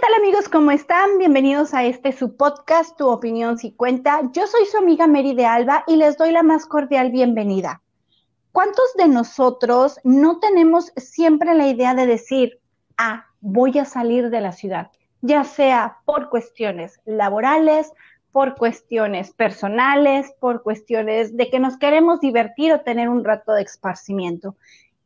tal amigos? ¿Cómo están? Bienvenidos a este su podcast, Tu opinión si cuenta. Yo soy su amiga Mary de Alba y les doy la más cordial bienvenida. ¿Cuántos de nosotros no tenemos siempre la idea de decir, ah, voy a salir de la ciudad? Ya sea por cuestiones laborales, por cuestiones personales, por cuestiones de que nos queremos divertir o tener un rato de esparcimiento.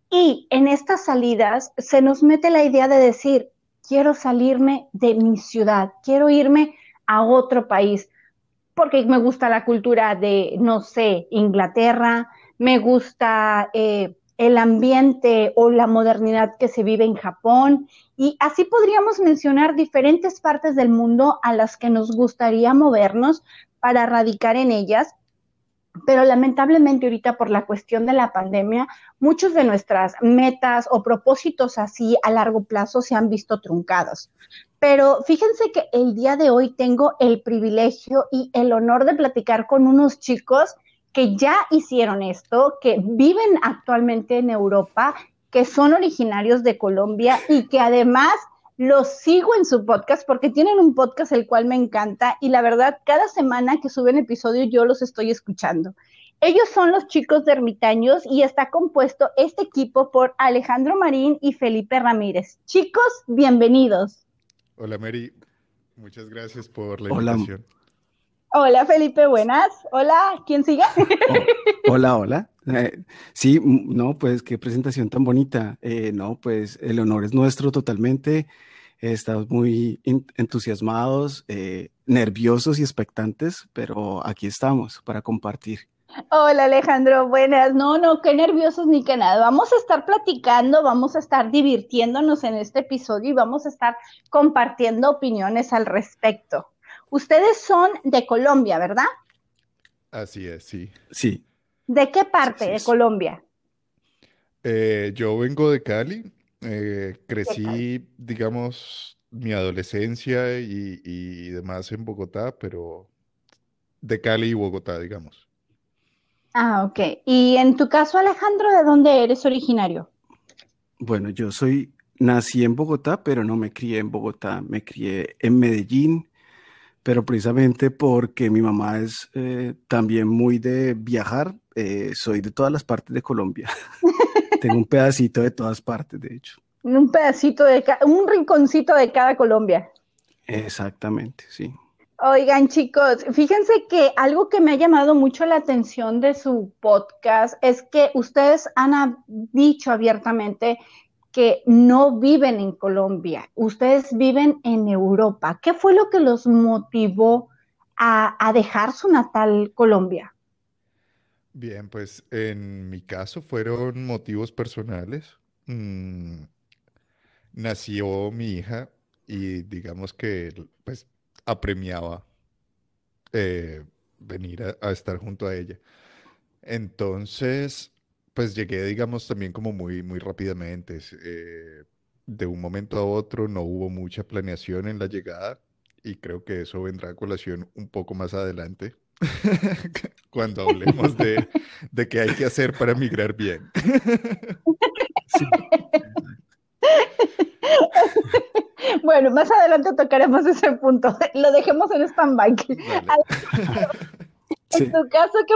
Y en estas salidas se nos mete la idea de decir, quiero salirme de mi ciudad, quiero irme a otro país, porque me gusta la cultura de, no sé, Inglaterra, me gusta eh, el ambiente o la modernidad que se vive en Japón, y así podríamos mencionar diferentes partes del mundo a las que nos gustaría movernos para radicar en ellas pero lamentablemente ahorita por la cuestión de la pandemia, muchos de nuestras metas o propósitos así a largo plazo se han visto truncados. Pero fíjense que el día de hoy tengo el privilegio y el honor de platicar con unos chicos que ya hicieron esto, que viven actualmente en Europa, que son originarios de Colombia y que además los sigo en su podcast porque tienen un podcast el cual me encanta y la verdad cada semana que suben episodio yo los estoy escuchando. Ellos son los chicos de Ermitaños y está compuesto este equipo por Alejandro Marín y Felipe Ramírez. Chicos, bienvenidos. Hola Mary, muchas gracias por la invitación. Hola Felipe, buenas. Hola, ¿quién sigue? Oh, hola, hola. Eh, sí, no, pues qué presentación tan bonita. Eh, no, pues el honor es nuestro totalmente. estamos muy entusiasmados, eh, nerviosos y expectantes, pero aquí estamos para compartir. Hola Alejandro, buenas. No, no, qué nerviosos ni qué nada. Vamos a estar platicando, vamos a estar divirtiéndonos en este episodio y vamos a estar compartiendo opiniones al respecto. Ustedes son de Colombia, ¿verdad? Así es, sí. Sí. ¿De qué parte de Colombia? Eh, yo vengo de Cali. Eh, crecí, digamos, mi adolescencia y, demás en Bogotá, pero de Cali y Bogotá, digamos. Ah, ok. Y en tu caso, Alejandro, ¿de dónde eres originario? Bueno, yo soy, nací en Bogotá, pero no me crié en Bogotá, me crié en Medellín pero precisamente porque mi mamá es eh, también muy de viajar, eh, soy de todas las partes de Colombia. Tengo un pedacito de todas partes, de hecho. Un pedacito de un rinconcito de cada Colombia. Exactamente, sí. Oigan, chicos, fíjense que algo que me ha llamado mucho la atención de su podcast es que ustedes han dicho abiertamente que no viven en Colombia, ustedes viven en Europa. ¿Qué fue lo que los motivó a, dejar su natal Colombia? Bien, pues en mi caso fueron motivos personales. Mm, nació mi hija y digamos que pues apremiaba eh, venir a, estar junto a ella. Entonces, pues llegué, digamos, también como muy, muy rápidamente. Eh, de un momento a otro no hubo mucha planeación en la llegada y creo que eso vendrá a colación un poco más adelante, cuando hablemos de, de qué hay que hacer para migrar bien. Bueno, más adelante tocaremos ese punto. Lo dejemos en stand-by. En tu caso, ¿qué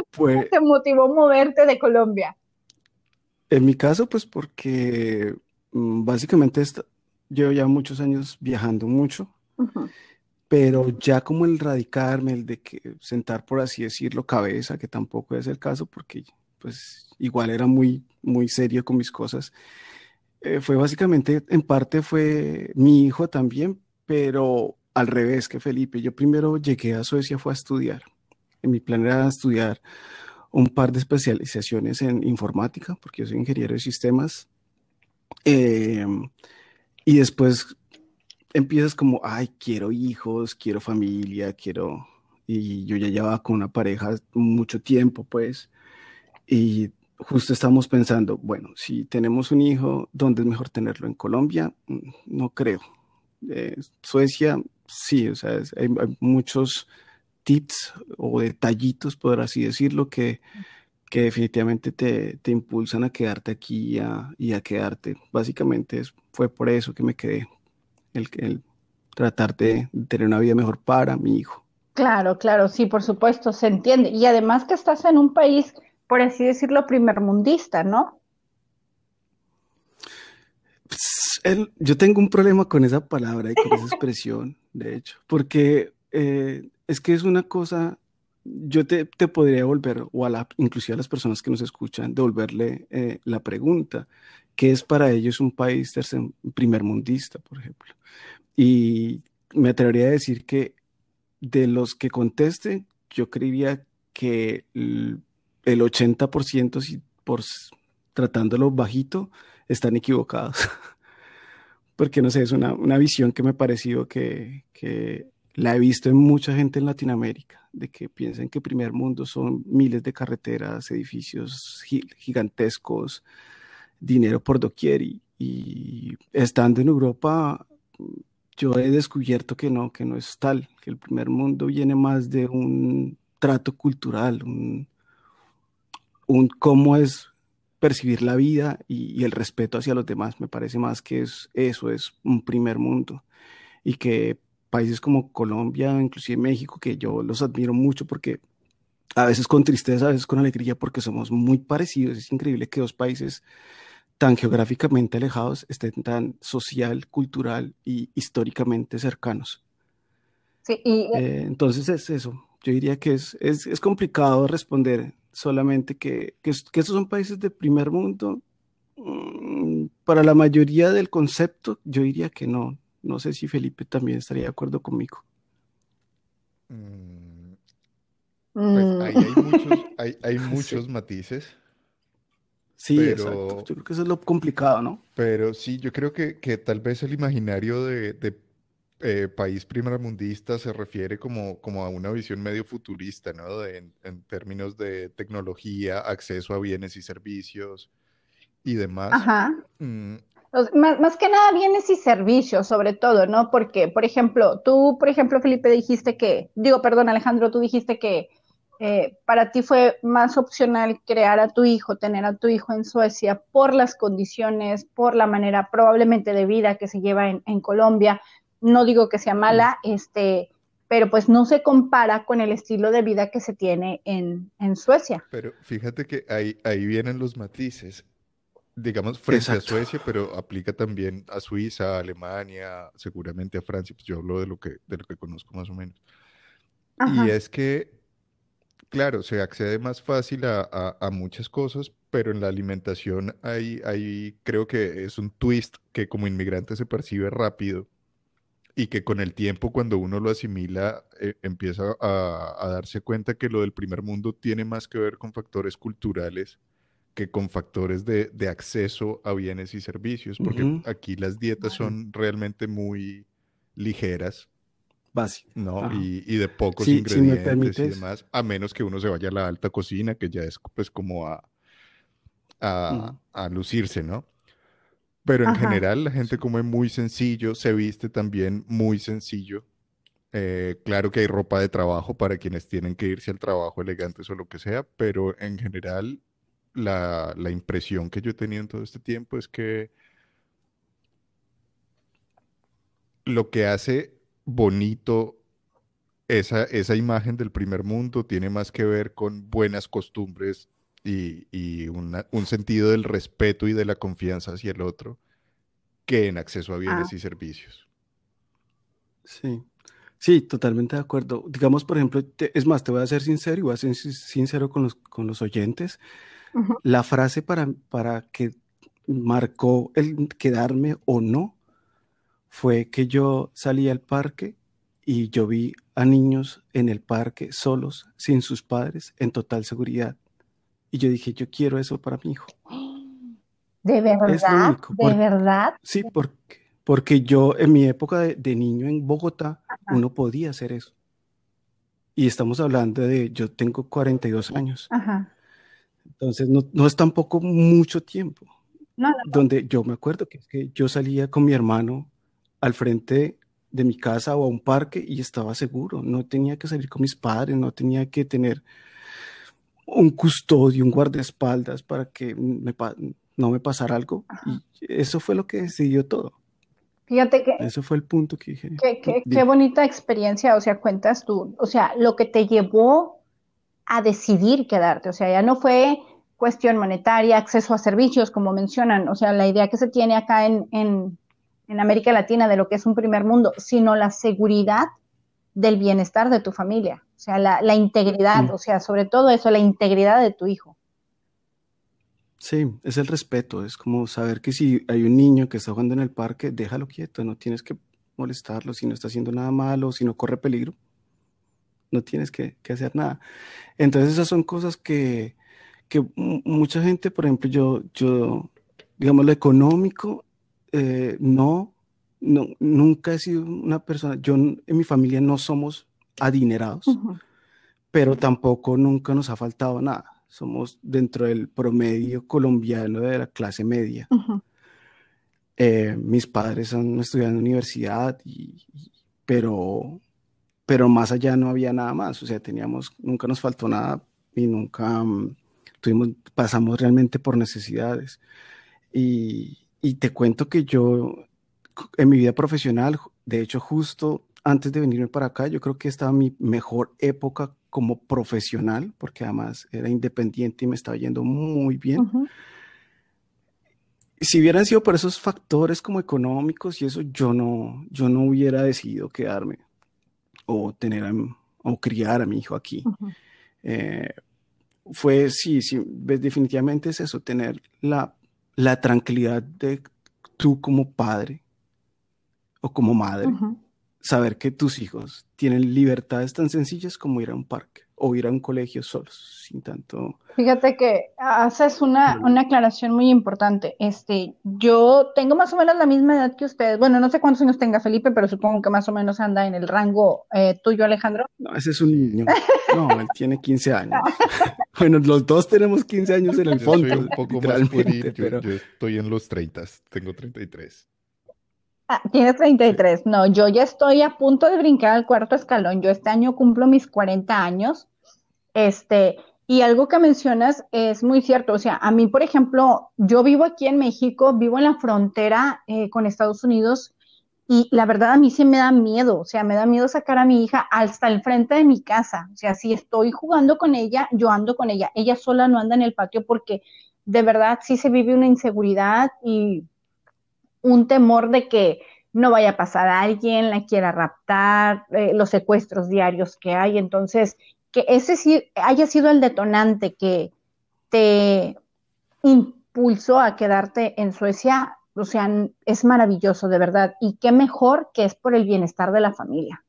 te motivó moverte de Colombia? En mi caso, pues porque mm, básicamente llevo ya muchos años viajando mucho, pero ya como el radicarme, el de que sentar, por así decirlo, cabeza, que tampoco es el caso, porque pues igual era muy, muy serio con mis cosas, eh, fue básicamente, en parte fue mi hijo también, pero al revés que Felipe. Yo primero llegué a Suecia, fue a estudiar. En mi plan era estudiar un par de especializaciones en informática, porque yo soy ingeniero de sistemas. Em, y después empiezas como, ay, quiero hijos, quiero familia, quiero... Y yo ya llevaba con una pareja mucho tiempo, pues. Y justo estamos pensando, bueno, si tenemos un hijo, ¿dónde es mejor tenerlo? ¿En Colombia? Mm, no creo. Eh, Suecia, sí, o sea, hay muchos tips o detallitos, por así decirlo, que, que definitivamente te, te, impulsan a quedarte aquí y a, y a quedarte. Básicamente fue por eso que me quedé. El, el tratar de tener una vida mejor para mi hijo. Claro, claro, sí, por supuesto, se entiende. Y además que estás en un país, por así decirlo, primermundista, ¿no? Pues, yo tengo un problema con esa palabra y con esa expresión, de hecho, porque eh, es que es una cosa, yo te, podría devolver, o a la, inclusive a las personas que nos escuchan, devolverle eh, la pregunta, ¿qué es para ellos un país primermundista, por ejemplo? Y me atrevería a decir que de los que contesten, yo creería que el, 80%, si por tratándolo bajito, están equivocados. Porque no sé, es una, visión que me ha parecido que, la he visto en mucha gente en Latinoamérica, de que piensan que primer mundo son miles de carreteras, edificios gigantescos, dinero por doquier y estando en Europa yo he descubierto que no, que no es tal, que el primer mundo viene más de un trato cultural, un, cómo es percibir la vida y, el respeto hacia los demás. Me parece más que es, eso es un primer mundo. Y que países como Colombia, inclusive México, que yo los admiro mucho porque a veces con tristeza, a veces con alegría, porque somos muy parecidos. Es increíble que dos países tan geográficamente alejados estén tan social, cultural y históricamente cercanos. Sí, y... Eh, entonces es eso. Yo diría que es, es, complicado responder solamente que, que, estos son países de primer mundo. Mm, para la mayoría del concepto, yo diría que no. No sé si Felipe también estaría de acuerdo conmigo. Mm, pues ahí hay muchos, hay, hay muchos matices. Sí, exacto. Yo creo que eso es lo complicado, ¿no? Pero sí, yo creo que, que tal vez el imaginario de, de eh, país primermundista se refiere como, como a una visión medio futurista, ¿no? en, términos de tecnología, acceso a bienes y servicios y demás. Ajá. Mm. Más, más, que nada bienes y servicios, sobre todo, ¿no? Porque, por ejemplo, tú, por ejemplo, Felipe, dijiste que, digo, perdón, Alejandro, tú dijiste que eh, para ti fue más opcional crear a tu hijo, tener a tu hijo en Suecia por las condiciones, por la manera probablemente de vida que se lleva en, Colombia. No digo que sea mala, este, pero pues no se compara con el estilo de vida que se tiene en, Suecia. Pero fíjate que ahí, ahí vienen los matices, digamos, frente a Suecia, pero aplica también a Suiza, a Alemania, seguramente a Francia, pues yo hablo de lo que, de lo que conozco más o menos. Y es que Claro, se accede más fácil a, muchas cosas, pero en la alimentación hay, creo que es un twist que como inmigrante se percibe rápido y que con el tiempo cuando uno lo asimila eh, empieza a, darse cuenta que lo del primer mundo tiene más que ver con factores culturales que con factores de, acceso a bienes y servicios, porque aquí las dietas son realmente muy ligeras básico. ¿no? Y, de pocos ingredientes y demás, a menos que uno se vaya a la alta cocina, que ya es pues como a, a, lucirse, ¿no? Pero en general la gente come muy sencillo, se viste también muy sencillo. Eh, claro que hay ropa de trabajo para quienes tienen que irse al trabajo elegantes o lo que sea, pero en general la, la impresión que yo he tenido en todo este tiempo es que lo que hace bonito esa, esa imagen del primer mundo tiene más que ver con buenas costumbres y, un sentido del respeto y de la confianza hacia el otro que en acceso a bienes ah. y servicios. Sí, sí, totalmente de acuerdo. Digamos, por ejemplo, es más, te voy a ser sincero y voy a ser sincero con los, con los oyentes. La frase para, para que marcó el quedarme o no fue que yo salí al parque y yo vi a niños en el parque solos, sin sus padres, en total seguridad. Y yo dije, yo quiero eso para mi hijo. ¿De verdad? ¿De verdad? Sí, porque, porque yo en mi época de, niño en Bogotá, uno podía hacer eso. Y estamos hablando de, yo tengo 42 años. Entonces, no, no es tampoco mucho tiempo. Donde yo me acuerdo que, que yo salía con mi hermano al frente de mi casa o a un parque y estaba seguro. No tenía que salir con mis padres, no tenía que tener un custodio, un guardaespaldas para que no me pasara algo. Y eso fue lo que decidió todo. Fíjate que... Ese fue el punto que dije. Qué, bonita experiencia, o sea, cuentas tú, o sea, lo que te llevó a decidir quedarte, o sea, ya no fue cuestión monetaria, acceso a servicios, como mencionan, o sea, la idea que se tiene acá en, en, en América Latina de lo que es un primer mundo, sino la seguridad del bienestar de tu familia, o sea, la, la integridad, mm. o sea, sobre todo eso, la integridad de tu hijo. Sí, es el respeto, es como saber que si hay un niño que está jugando en el parque, déjalo quieto, no tienes que molestarlo si no está haciendo nada malo, si no corre peligro, no tienes que, hacer nada. Entonces esas son cosas que, mucha gente, por ejemplo, yo, yo digamos, lo económico, eh, no, no, nunca he sido una persona, yo en mi familia no somos adinerados, pero tampoco nunca nos ha faltado nada somos dentro del promedio colombiano de la clase media. Eh, mis padres han estudiado en la universidad, y, pero, pero más allá no había nada más, o sea, teníamos, nunca nos faltó nada y nunca mm, tuvimos, pasamos realmente por necesidades. Y, y te cuento que yo, en mi vida profesional, de hecho, justo antes de venirme para acá, yo creo que estaba mi mejor época como profesional, porque además era independiente y me estaba yendo muy bien. Si hubieran sido por esos factores como económicos y eso, yo no, yo no hubiera decidido quedarme o tener o criar a mi hijo aquí. Eh, fue, sí, sí, definitivamente es eso, tener la, la tranquilidad de tú como padre o como madre saber que tus hijos tienen libertades tan sencillas como ir a un parque o ir a un colegio solos, sin tanto... Fíjate que haces una, una aclaración muy importante. Este, yo tengo más o menos la misma edad que ustedes. Bueno, no sé cuántos años tenga Felipe, pero supongo que más o menos anda en el rango eh, tuyo, Alejandro. No, ese es un niño. No, él tiene 15 años. bueno, los dos tenemos 15 años en el fondo. Yo soy un poco más pero... yo estoy en los 30, tengo 33. Ah, tienes 33. No, yo ya estoy a punto de brincar al cuarto escalón. Yo este año cumplo mis 40 años. Este, y algo que mencionas es muy cierto. O sea, a mí, por ejemplo, yo vivo aquí en México, vivo en la frontera eh, con Estados Unidos y la verdad a mí sí me da miedo. O sea, me da miedo sacar a mi hija hasta el frente de mi casa. O sea, si estoy jugando con ella, yo ando con ella. Ella sola no anda en el patio porque de verdad sí se vive una inseguridad y un temor de que no vaya a pasar a alguien, la quiera raptar, eh, los secuestros diarios que hay. Entonces, que ese sí haya sido el detonante que te impulsó a quedarte en Suecia, o sea, es maravilloso, de verdad. Y qué mejor que es por el bienestar de la familia.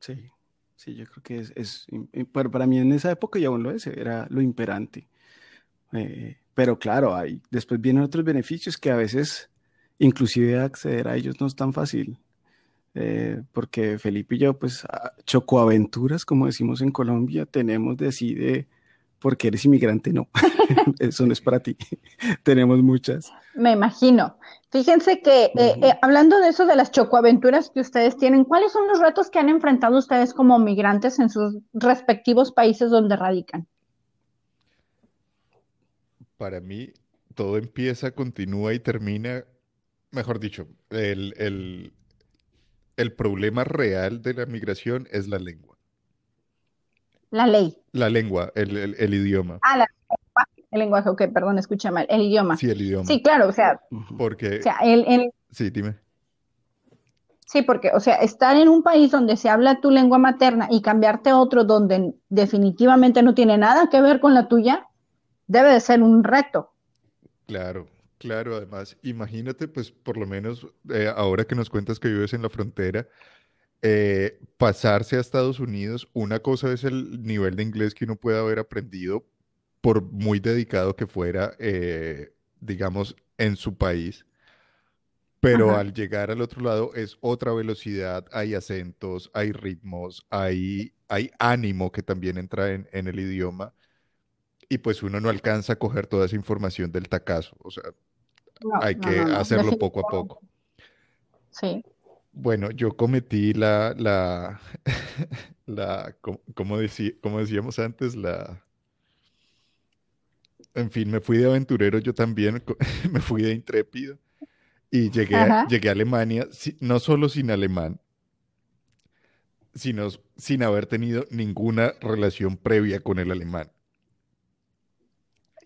Sí, sí, yo creo que es, para, mí en esa época ya aún lo es, era lo imperante. Eh, pero claro, hay, después vienen otros beneficios que a veces inclusive acceder a ellos no es tan fácil. Eh, porque Felipe y yo, pues, chocoaventuras, como decimos en Colombia, tenemos decide porque eres inmigrante, no, eso no es para ti. tenemos muchas. Me imagino. Fíjense que, eh, eh, hablando de eso, de las chocoaventuras que ustedes tienen, ¿cuáles son los retos que han enfrentado ustedes como migrantes en sus respectivos países donde radican? Para mí todo empieza, continúa y termina, mejor dicho, el, problema real de la migración es la lengua. La ley. La lengua, el, idioma. Ah, la lengua, el lenguaje, ok, perdón, escucha mal, el idioma. Sí, el idioma. Sí, claro, o sea. Porque. O sea, el, Sí, dime. Sí, porque, o sea, estar en un país donde se habla tu lengua materna y cambiarte a otro donde definitivamente no tiene nada que ver con la tuya, debe de ser un reto. Claro, claro, además, imagínate, pues por lo menos eh, ahora que nos cuentas que vives en la frontera, eh, pasarse a Estados Unidos, una cosa es el nivel de inglés que uno puede haber aprendido por muy dedicado que fuera, eh, digamos, en su país. Pero al llegar al otro lado es otra velocidad, hay acentos, hay ritmos, hay, hay ánimo que también entra en el idioma y pues uno no alcanza a coger toda esa información del tacazo. O sea, hay que hacerlo poco a poco. Sí. Bueno, yo cometí la, la, la, como, decíamos antes, la, en fin, me fui de aventurero yo también, me fui de intrépido Y llegué, a, llegué a Alemania, no solo sin alemán, sino sin haber tenido ninguna relación previa con el alemán.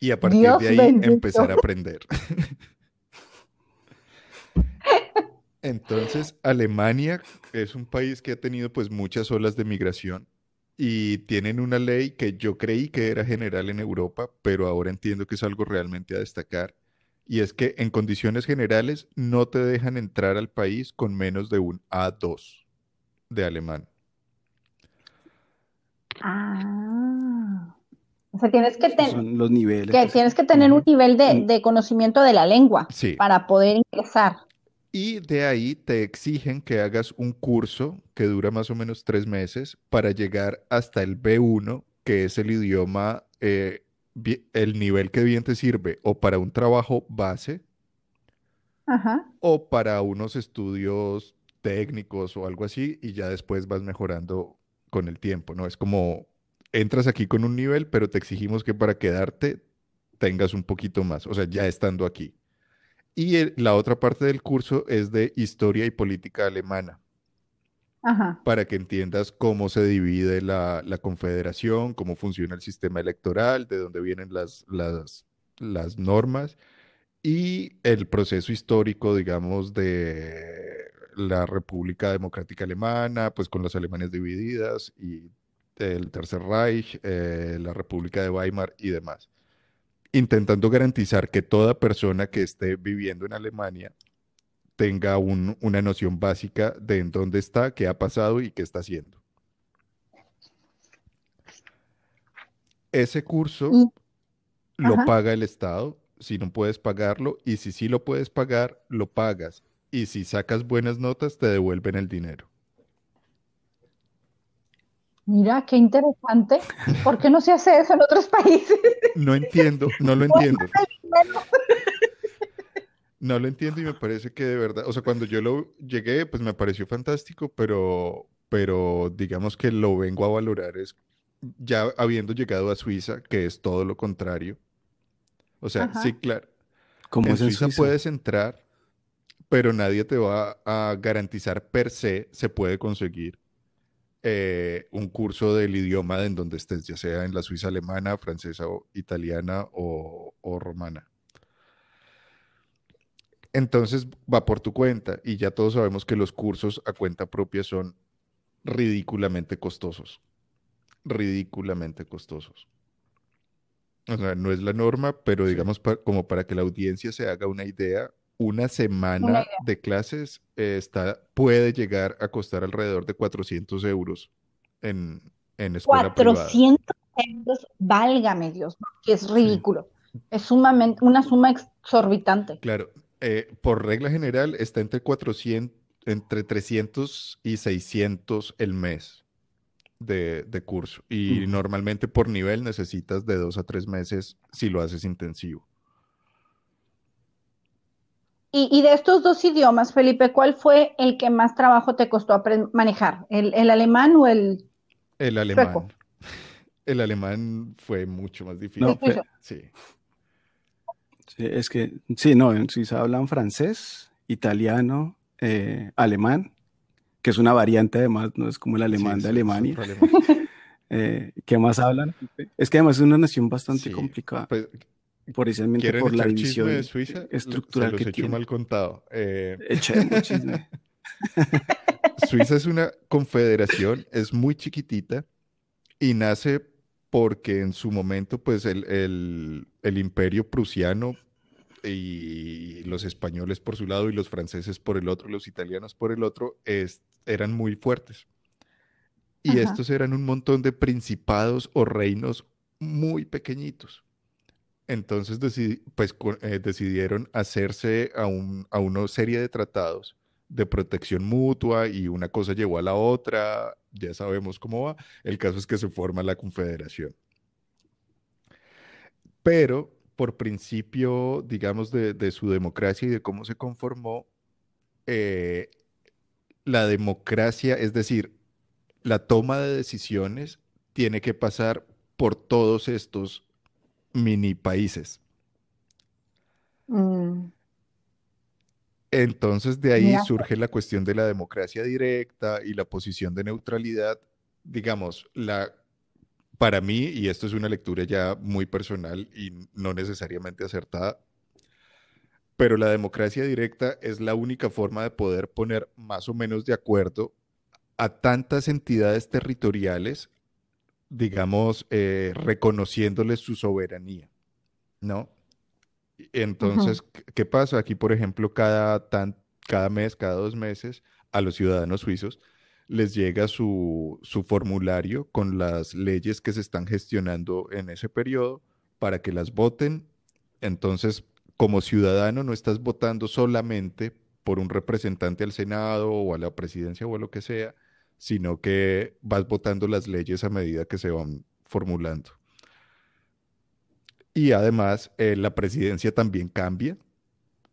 Y a partir de ahí empezar a aprender. Entonces, Alemania es un país que ha tenido pues muchas olas de migración y tienen una ley que yo creí que era general en Europa, pero ahora entiendo que es algo realmente a destacar. Y es que en condiciones generales no te dejan entrar al país con menos de un A2 de alemán. Ah. O sea, tienes que, tener los niveles, que tienes que tener un nivel de, de conocimiento de la lengua para poder ingresar. Y de ahí te exigen que hagas un curso que dura más o menos tres meses para llegar hasta el B1, que es el idioma, eh, el nivel que bien te sirve o para un trabajo base o para unos estudios técnicos o algo así y ya después vas mejorando con el tiempo, ¿no? Es como entras aquí con un nivel, pero te exigimos que para quedarte tengas un poquito más, o sea, ya estando aquí. Y la otra parte del curso es de historia y política alemana. Para que entiendas cómo se divide la, confederación, cómo funciona el sistema electoral, de dónde vienen las, las, las normas y el proceso histórico, digamos, de la República Democrática Alemana, pues con las Alemanes divididas y el Tercer Reich, eh, la República de Weimar y demás intentando garantizar que toda persona que esté viviendo en Alemania tenga una noción básica de en dónde está, qué ha pasado y qué está haciendo. Ese curso lo paga el Estado, si no puedes pagarlo, y si sí lo puedes pagar, lo pagas. Y si sacas buenas notas, te devuelven el dinero. Mira, qué interesante. ¿Por qué no se hace eso en otros países? No entiendo, no lo entiendo. No lo entiendo y me parece que de verdad, o sea, cuando yo lo llegué, pues me pareció fantástico, pero, pero digamos que lo vengo a valorar es ya habiendo llegado a Suiza, que es todo lo contrario. O sea, sí, claro. Como en Suiza puedes entrar, pero nadie te va a garantizar per se, se puede conseguir eh, un curso del idioma en donde estés, ya sea en la Suiza alemana, francesa o italiana o, romana. Entonces va por tu cuenta y ya todos sabemos que los cursos a cuenta propia son ridículamente costosos. Ridículamente costosos. O sea, no es la norma, pero digamos como para que la audiencia se haga una idea, una semana de clases eh, está, puede llegar a costar alrededor de 400 euros en, en escuela 400 euros, válgame Dios, que es ridículo. Es sumamente, una suma exorbitante. Claro, eh, por regla general está entre 400, entre 300 y 600 el mes de, curso. Y mm. normalmente por nivel necesitas de dos a tres meses si lo haces intensivo. Y, de estos dos idiomas, Felipe, ¿cuál fue el que más trabajo te costó manejar? ¿El, alemán o el El alemán. El alemán fue mucho más difícil. sí. sí. Es que, sí, no, en Suiza hablan francés, italiano, eh, alemán, que es una variante además, no es como el alemán de Alemania. Eh, ¿Qué más hablan? Es que además es una nación bastante complicada. Pues, precisamente por la división de Suiza? estructural se los que mal contado. Eh, Suiza es una confederación, es muy chiquitita y nace porque en su momento, pues el, imperio prusiano y los españoles por su lado y los franceses por el otro, los italianos por el otro, eran muy fuertes. Y estos eran un montón de principados o reinos muy pequeñitos. Entonces pues, eh, decidieron hacerse a, una serie de tratados de protección mutua y una cosa llevó a la otra, ya sabemos cómo va. El caso es que se forma la confederación. Pero por principio, digamos, de, su democracia y de cómo se conformó, eh, la democracia, es decir, la toma de decisiones tiene que pasar por todos estos mini países. Mm. Entonces de ahí surge la cuestión de la democracia directa y la posición de neutralidad. Digamos, la, para mí, y esto es una lectura ya muy personal y no necesariamente acertada, pero la democracia directa es la única forma de poder poner más o menos de acuerdo a tantas entidades territoriales, digamos, eh, reconociéndoles su soberanía, ¿no? Entonces, ¿qué pasa? Aquí, por ejemplo, cada, tan, cada mes, cada dos meses, a los ciudadanos suizos les llega su, su formulario con las leyes que se están gestionando en ese periodo para que las voten. Entonces, como ciudadano no estás votando solamente por un representante al Senado o a la presidencia o a lo que sea, sino que vas votando las leyes a medida que se van formulando. Y además, eh, la presidencia también cambia.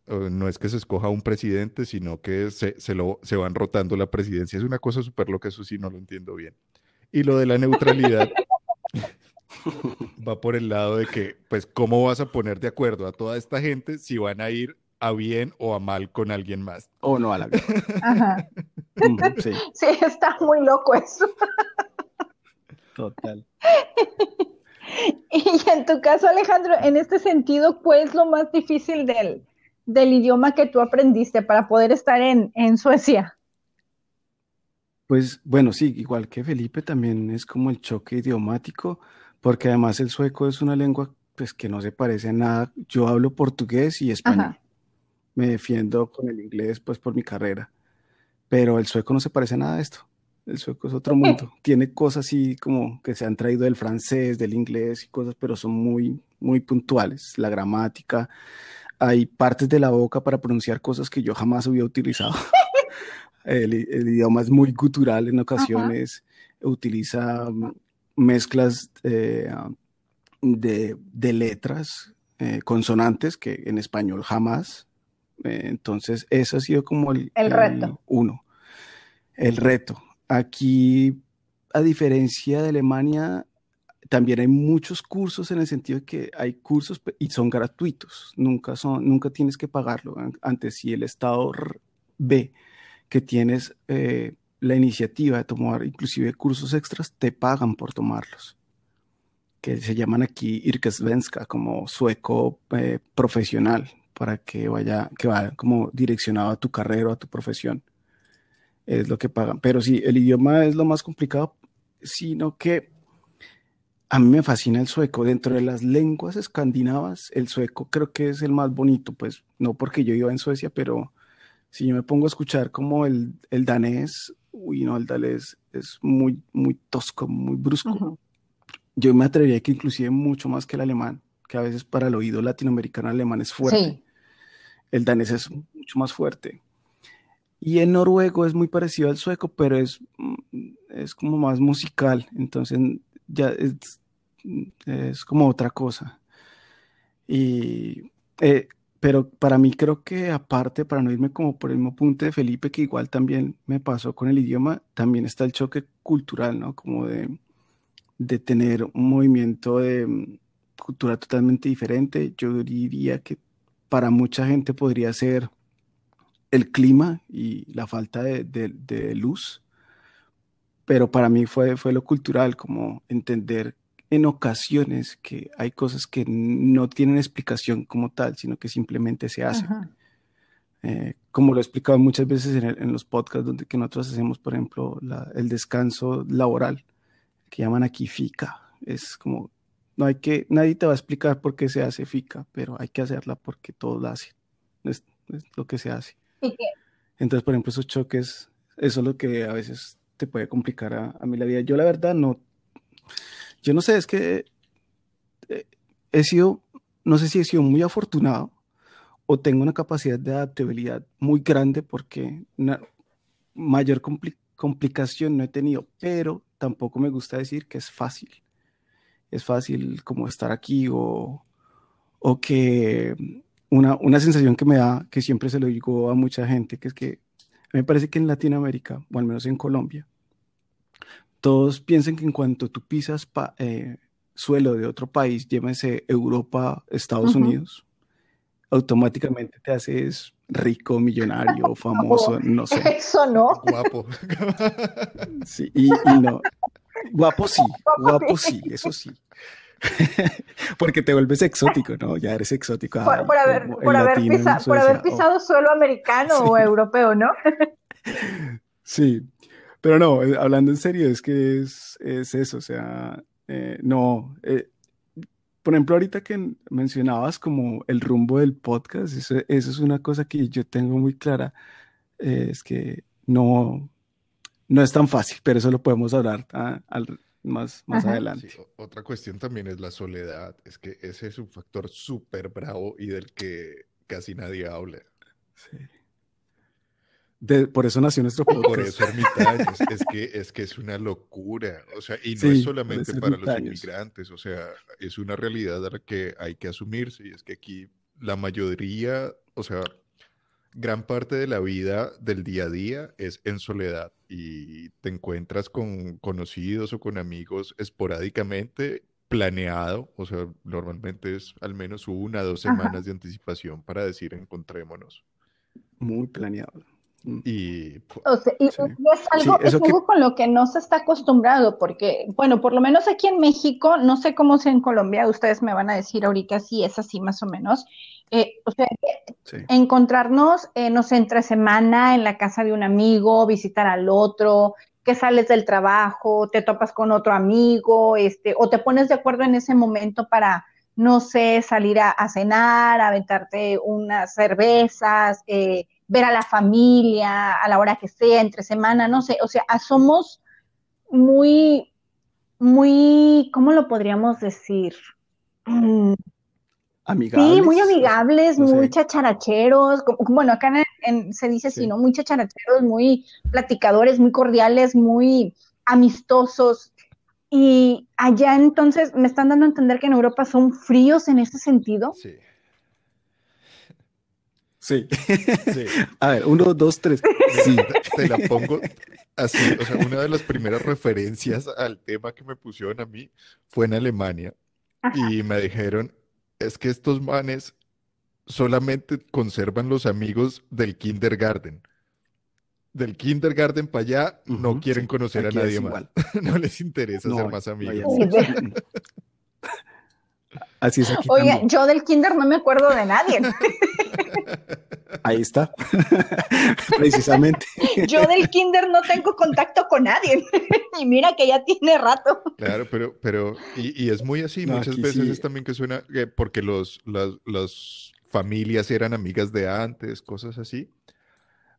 no es que se escoja un presidente, sino que se, se, lo, se van rotando la presidencia. Es una cosa súper loca, eso sí no lo entiendo bien. Y lo de la neutralidad va por el lado de que, pues, ¿cómo vas a poner de acuerdo a toda esta gente si van a ir a bien o a mal con alguien más? O no a la Ajá. sí. sí, está muy loco eso. Total. Y en tu caso, Alejandro, en este sentido, ¿cuál es lo más difícil del, del idioma que tú aprendiste para poder estar en, en Suecia? Pues bueno, sí, igual que Felipe, también es como el choque idiomático, porque además el sueco es una lengua pues que no se parece a nada. Yo hablo portugués y español. Me defiendo con el inglés pues por mi carrera, pero el sueco no se parece a nada a esto. El sueco es otro mundo. Tiene cosas así como que se han traído del francés, del inglés y cosas, pero son muy, muy puntuales. La gramática, hay partes de la boca para pronunciar cosas que yo jamás había utilizado. el, idioma es muy cultural en ocasiones. Utiliza mezclas eh, de, letras, eh, consonantes, que en español jamás. Eh, entonces, eso ha sido como el, el reto. uno. El reto. Aquí, a diferencia de Alemania, también hay muchos cursos en el sentido de que hay cursos y son gratuitos, nunca, son, nunca tienes que pagarlo. Antes, si el Estado ve que tienes eh, la iniciativa de tomar inclusive cursos extras, te pagan por tomarlos, que se llaman aquí Irkesvenska, como sueco eh, profesional, para que vaya, que vaya como direccionado a tu carrera o a tu profesión es lo que pagan. Pero sí, el idioma es lo más complicado, sino que a mí me fascina el sueco. Dentro de las lenguas escandinavas, el sueco creo que es el más bonito, pues no porque yo iba en Suecia, pero si yo me pongo a escuchar como el, el danés, uy, no, el danés es muy, muy tosco, muy brusco. Yo me atrevería que inclusive mucho más que el alemán, que a veces para el oído latinoamericano alemán es fuerte. El danés es mucho más fuerte. Y el noruego es muy parecido al sueco, pero es, mm, es como más musical, entonces ya es, es como otra cosa. Y, eh, pero para mí creo que aparte, para no irme como por el mismo punto de Felipe, que igual también me pasó con el idioma, también está el choque cultural, ¿no? Como de, de tener un movimiento de mm, cultura totalmente diferente. Yo diría que para mucha gente podría ser el clima y la falta de, luz, pero para mí fue, fue lo cultural, como entender en ocasiones que hay cosas que no tienen explicación como tal, sino que simplemente se hacen. Eh, como lo he explicado muchas veces en, los podcasts donde que nosotros hacemos, por ejemplo, el descanso laboral, que llaman aquí FICA. Es como, no hay que, nadie te va a explicar por qué se hace FICA, pero hay que hacerla porque todos la hacen. es lo que se hace. Entonces, por ejemplo, esos choques, eso es lo que a veces te puede complicar a, mí la vida. Yo la verdad no, yo no sé, es que eh, he sido, no sé si he sido muy afortunado o tengo una capacidad de adaptabilidad muy grande porque una mayor complicación no he tenido, pero tampoco me gusta decir que es fácil. Es fácil como estar aquí o, o que una, una sensación que me da, que siempre se lo digo a mucha gente, que es que me parece que en Latinoamérica, o al menos en Colombia, todos piensan que en cuanto tú pisas eh, suelo de otro país, llámese Europa, Estados Unidos, automáticamente te haces rico, millonario, famoso, no sé. Eso no. Guapo. Sí, y, no. Guapo sí, guapo sí, eso sí. Porque te vuelves exótico, ¿no? Ya eres exótico. Por, haber, pisado suelo americano o europeo, ¿no? sí, pero no, eh, hablando en serio, es que es, eso, o sea, eh, no. Eh, por ejemplo, ahorita que mencionabas como el rumbo del podcast, eso, es una cosa que yo tengo muy clara, es que no, no es tan fácil, pero eso lo podemos hablar ah, al, más, más adelante. otra cuestión también es la soledad. Es que ese es un factor súper bravo y del que casi nadie habla. Sí. por eso nació nuestro podcast. Por eso ermitaños. es, que, es que es una locura. O sea, y no es solamente para los inmigrantes. O sea, es una realidad a la que hay que asumirse. Y es que aquí la mayoría, o sea, gran parte de la vida del día a día es en soledad y te encuentras con conocidos o con amigos esporádicamente planeado, o sea, normalmente es al menos una o dos semanas de anticipación para decir encontrémonos. Muy planeado. Mm. Y, es algo, es algo con lo que no se está acostumbrado, porque, bueno, por lo menos aquí en México, no sé cómo sea en Colombia, ustedes me van a decir ahorita si es así más o menos, eh, o sea, encontrarnos, eh, no sé, entre semana en la casa de un amigo, visitar al otro, que sales del trabajo, te topas con otro amigo, este, o te pones de acuerdo en ese momento para, no sé, salir a, cenar, aventarte unas cervezas, eh, ver a la familia a la hora que sea, entre semana, no sé, o sea, somos muy, muy, ¿cómo lo podríamos decir? Mm, amigables. Sí, muy amigables, muy chacharacheros, bueno, acá se dice así, ¿no? Muy chacharacheros, muy platicadores, muy cordiales, muy amistosos. Y allá entonces me están dando a entender que en Europa son fríos en ese sentido. Sí. Sí. A ver, uno, dos, tres. Sí. Te la pongo así. O sea, una de las primeras referencias al tema que me pusieron a mí fue en Alemania. Y me dijeron, es que estos manes solamente conservan los amigos del kindergarten. Del kindergarten para allá no quieren conocer a nadie más. no les interesa ser más amigos. Así es aquí. Oye, yo del kinder no me acuerdo de nadie. Ahí está. Precisamente. Yo del kinder no tengo contacto con nadie. y mira que ya tiene rato. Claro, pero, pero, y, es muy así. Muchas veces es también que suena porque los, las, familias eran amigas de antes, cosas así.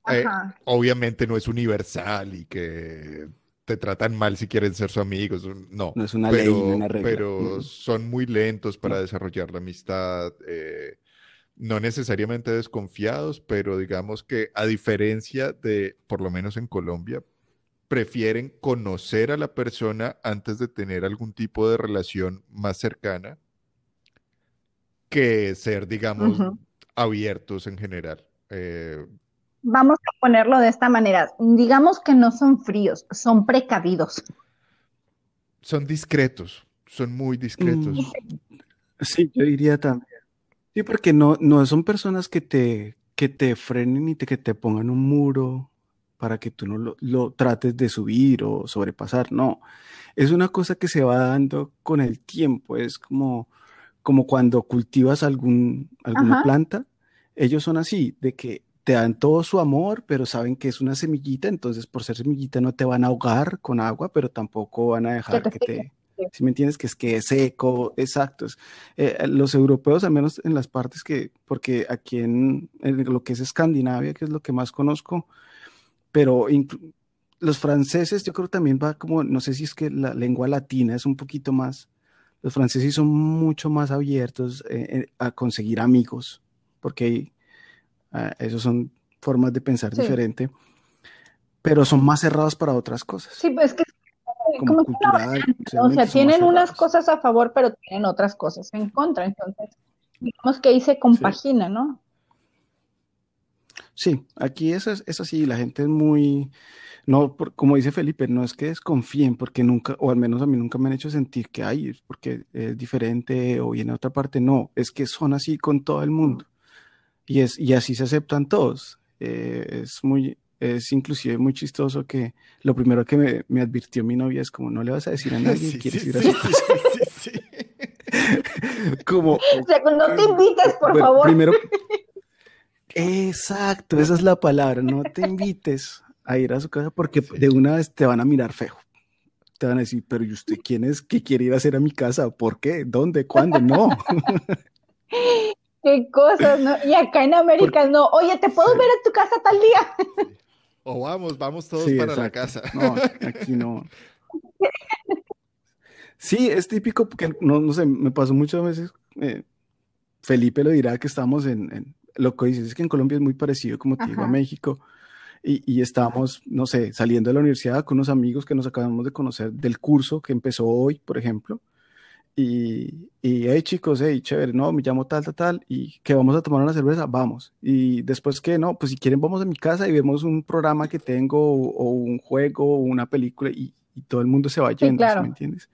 Eh, obviamente no es universal y que te tratan mal si quieren ser sus amigos. No, no es una pero, ley, una regla. Pero son muy lentos para desarrollar la amistad. Eh, no necesariamente desconfiados, pero digamos que a diferencia de, por lo menos en Colombia, prefieren conocer a la persona antes de tener algún tipo de relación más cercana que ser, digamos, abiertos en general. Eh, vamos a ponerlo de esta manera, digamos que no son fríos, son precavidos. Son discretos, son muy discretos. Mm. Sí, yo diría también. Sí, porque no, no son personas que te, que te frenen y te, que te pongan un muro para que tú no lo, lo, trates de subir o sobrepasar, no. Es una cosa que se va dando con el tiempo, es como, como cuando cultivas algún, alguna planta, ellos son así, de que te dan todo su amor, pero saben que es una semillita, entonces por ser semillita no te van a ahogar con agua, pero tampoco van a dejar que te... Si me entiendes, que es que es seco, exacto. Eh, los europeos, al menos en las partes que, porque aquí en, lo que es Escandinavia, que es lo que más conozco, pero los franceses, yo creo también va como, no sé si es que la lengua latina es un poquito más, los franceses son mucho más abiertos eh, eh, a conseguir amigos, porque Ah, esos son formas de pensar diferente, pero son más cerrados para otras cosas. Sí, pues es que como, cultural. o sea, tienen unas cosas a favor, pero tienen otras cosas en contra. Entonces, digamos que ahí se compagina, ¿no? Sí, aquí es, es así, la gente es muy, no, como dice Felipe, no es que desconfíen, porque nunca, o al menos a mí nunca me han hecho sentir que hay, porque es diferente o viene a otra parte, no, es que son así con todo el mundo y, es, y así se aceptan todos. Eh, es muy, es inclusive muy chistoso que lo primero que me, me, advirtió mi novia es como no le vas a decir a nadie que quieres ir a su casa. como o sea, no te invites, por favor. Primero, exacto, esa es la palabra, no te invites a ir a su casa porque de una vez te van a mirar feo. Te van a decir, pero ¿y usted quién es que quiere ir a hacer a mi casa? ¿Por qué? ¿Dónde? ¿Cuándo? No. Qué cosas, ¿no? Y acá en América no, oye, ¿te puedo ver en tu casa tal día? O vamos, vamos todos para la casa. No, aquí no. Sí, es típico porque, no, no sé, me pasó muchas veces, eh, Felipe lo dirá que estamos en, en, lo que dices es que en Colombia es muy parecido, como te digo, a México, y, y estamos, no sé, saliendo de la universidad con unos amigos que nos acabamos de conocer del curso que empezó hoy, por ejemplo, y, y, hey chicos, hey, chévere, no, me llamo tal, tal, tal, y que vamos a tomar una cerveza, vamos. Y después que no, pues si quieren vamos a mi casa y vemos un programa que tengo, o, o un juego, o una película, y, y, todo el mundo se va yendo, sí, claro. ¿me entiendes?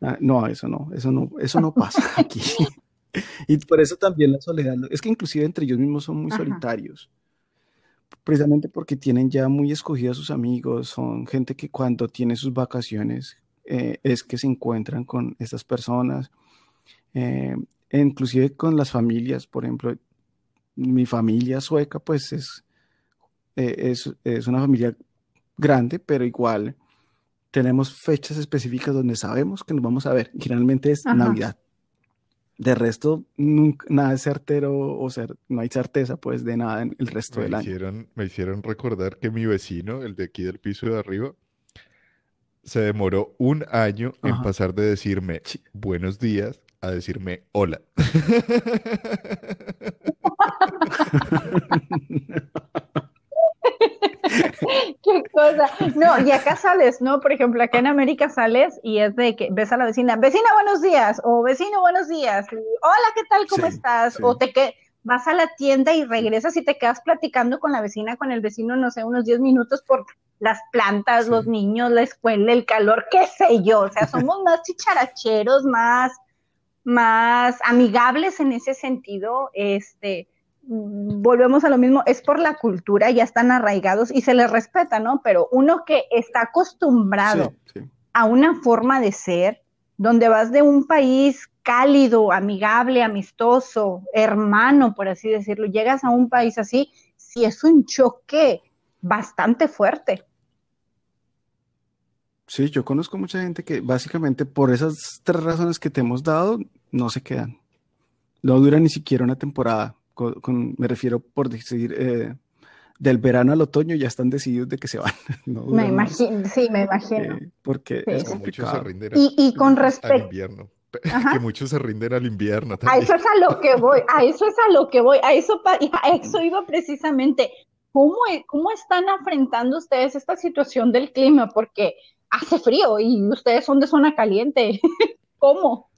Ah, no, eso no, eso no, eso no pasa aquí. y por eso también la soledad, es que inclusive entre ellos mismos son muy Ajá. solitarios precisamente porque tienen ya muy escogidos sus amigos, son gente que cuando tiene sus vacaciones eh, es que se encuentran con estas personas, eh, inclusive con las familias, por ejemplo, mi familia sueca pues es, eh, es, es, una familia grande, pero igual tenemos fechas específicas donde sabemos que nos vamos a ver, generalmente es Ajá. Navidad. De resto, nunca, nada es certero o ser, no hay certeza pues de nada en el resto me del hicieron, año. Me hicieron recordar que mi vecino, el de aquí del piso de arriba, se demoró un año Ajá. en pasar de decirme sí. buenos días a decirme hola. Qué cosa. No, y acá sales, ¿no? Por ejemplo, acá en América sales y es de que ves a la vecina, vecina, buenos días, o vecino, buenos días, y, hola, ¿qué tal? ¿Cómo sí, estás? Sí. O te que vas a la tienda y regresas y te quedas platicando con la vecina, con el vecino, no sé, unos 10 minutos por las plantas, sí. los niños, la escuela, el calor, qué sé yo. O sea, somos más chicharacheros, más, más amigables en ese sentido. Este, volvemos a lo mismo, es por la cultura, ya están arraigados y se les respeta, ¿no? Pero uno que está acostumbrado sí, sí. a una forma de ser, donde vas de un país cálido, amigable, amistoso, hermano, por así decirlo, llegas a un país así, si es un choque bastante fuerte. Sí, yo conozco mucha gente que básicamente por esas tres razones que te hemos dado, no se quedan. No dura ni siquiera una temporada. Con, con, me refiero por decir, eh, del verano al otoño ya están decididos de que se van. No me imagino, sí, me imagino. Eh, porque sí. es complicado. y, y, con respecto... Al invierno. Ajá. Que muchos se rinden al invierno. También. A eso es a lo que voy, a eso es a lo que voy, a eso, a eso iba precisamente. ¿Cómo, ¿Cómo están afrontando ustedes esta situación del clima? Porque hace frío y ustedes son de zona caliente. ¿Cómo?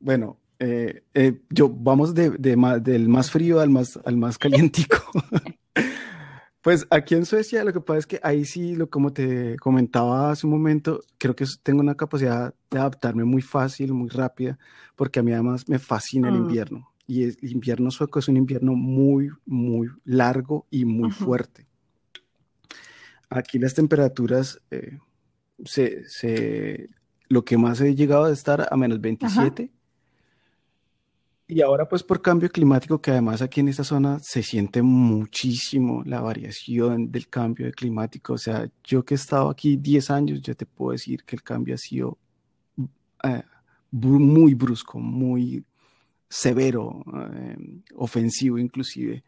Bueno, eh, eh, yo vamos de, de, de, del más frío al más, al más calientico. pues aquí en Suecia lo que pasa es que ahí sí, lo, como te comentaba hace un momento, creo que tengo una capacidad de adaptarme muy fácil, muy rápida, porque a mí además me fascina mm. el invierno. Y el invierno sueco es un invierno muy, muy largo y muy uh -huh. fuerte. Aquí las temperaturas, eh, se, se, lo que más he llegado a estar a menos 27. Ajá. Y ahora pues por cambio climático, que además aquí en esta zona se siente muchísimo la variación del cambio climático. O sea, yo que he estado aquí 10 años, yo te puedo decir que el cambio ha sido eh, muy brusco, muy severo, eh, ofensivo inclusive.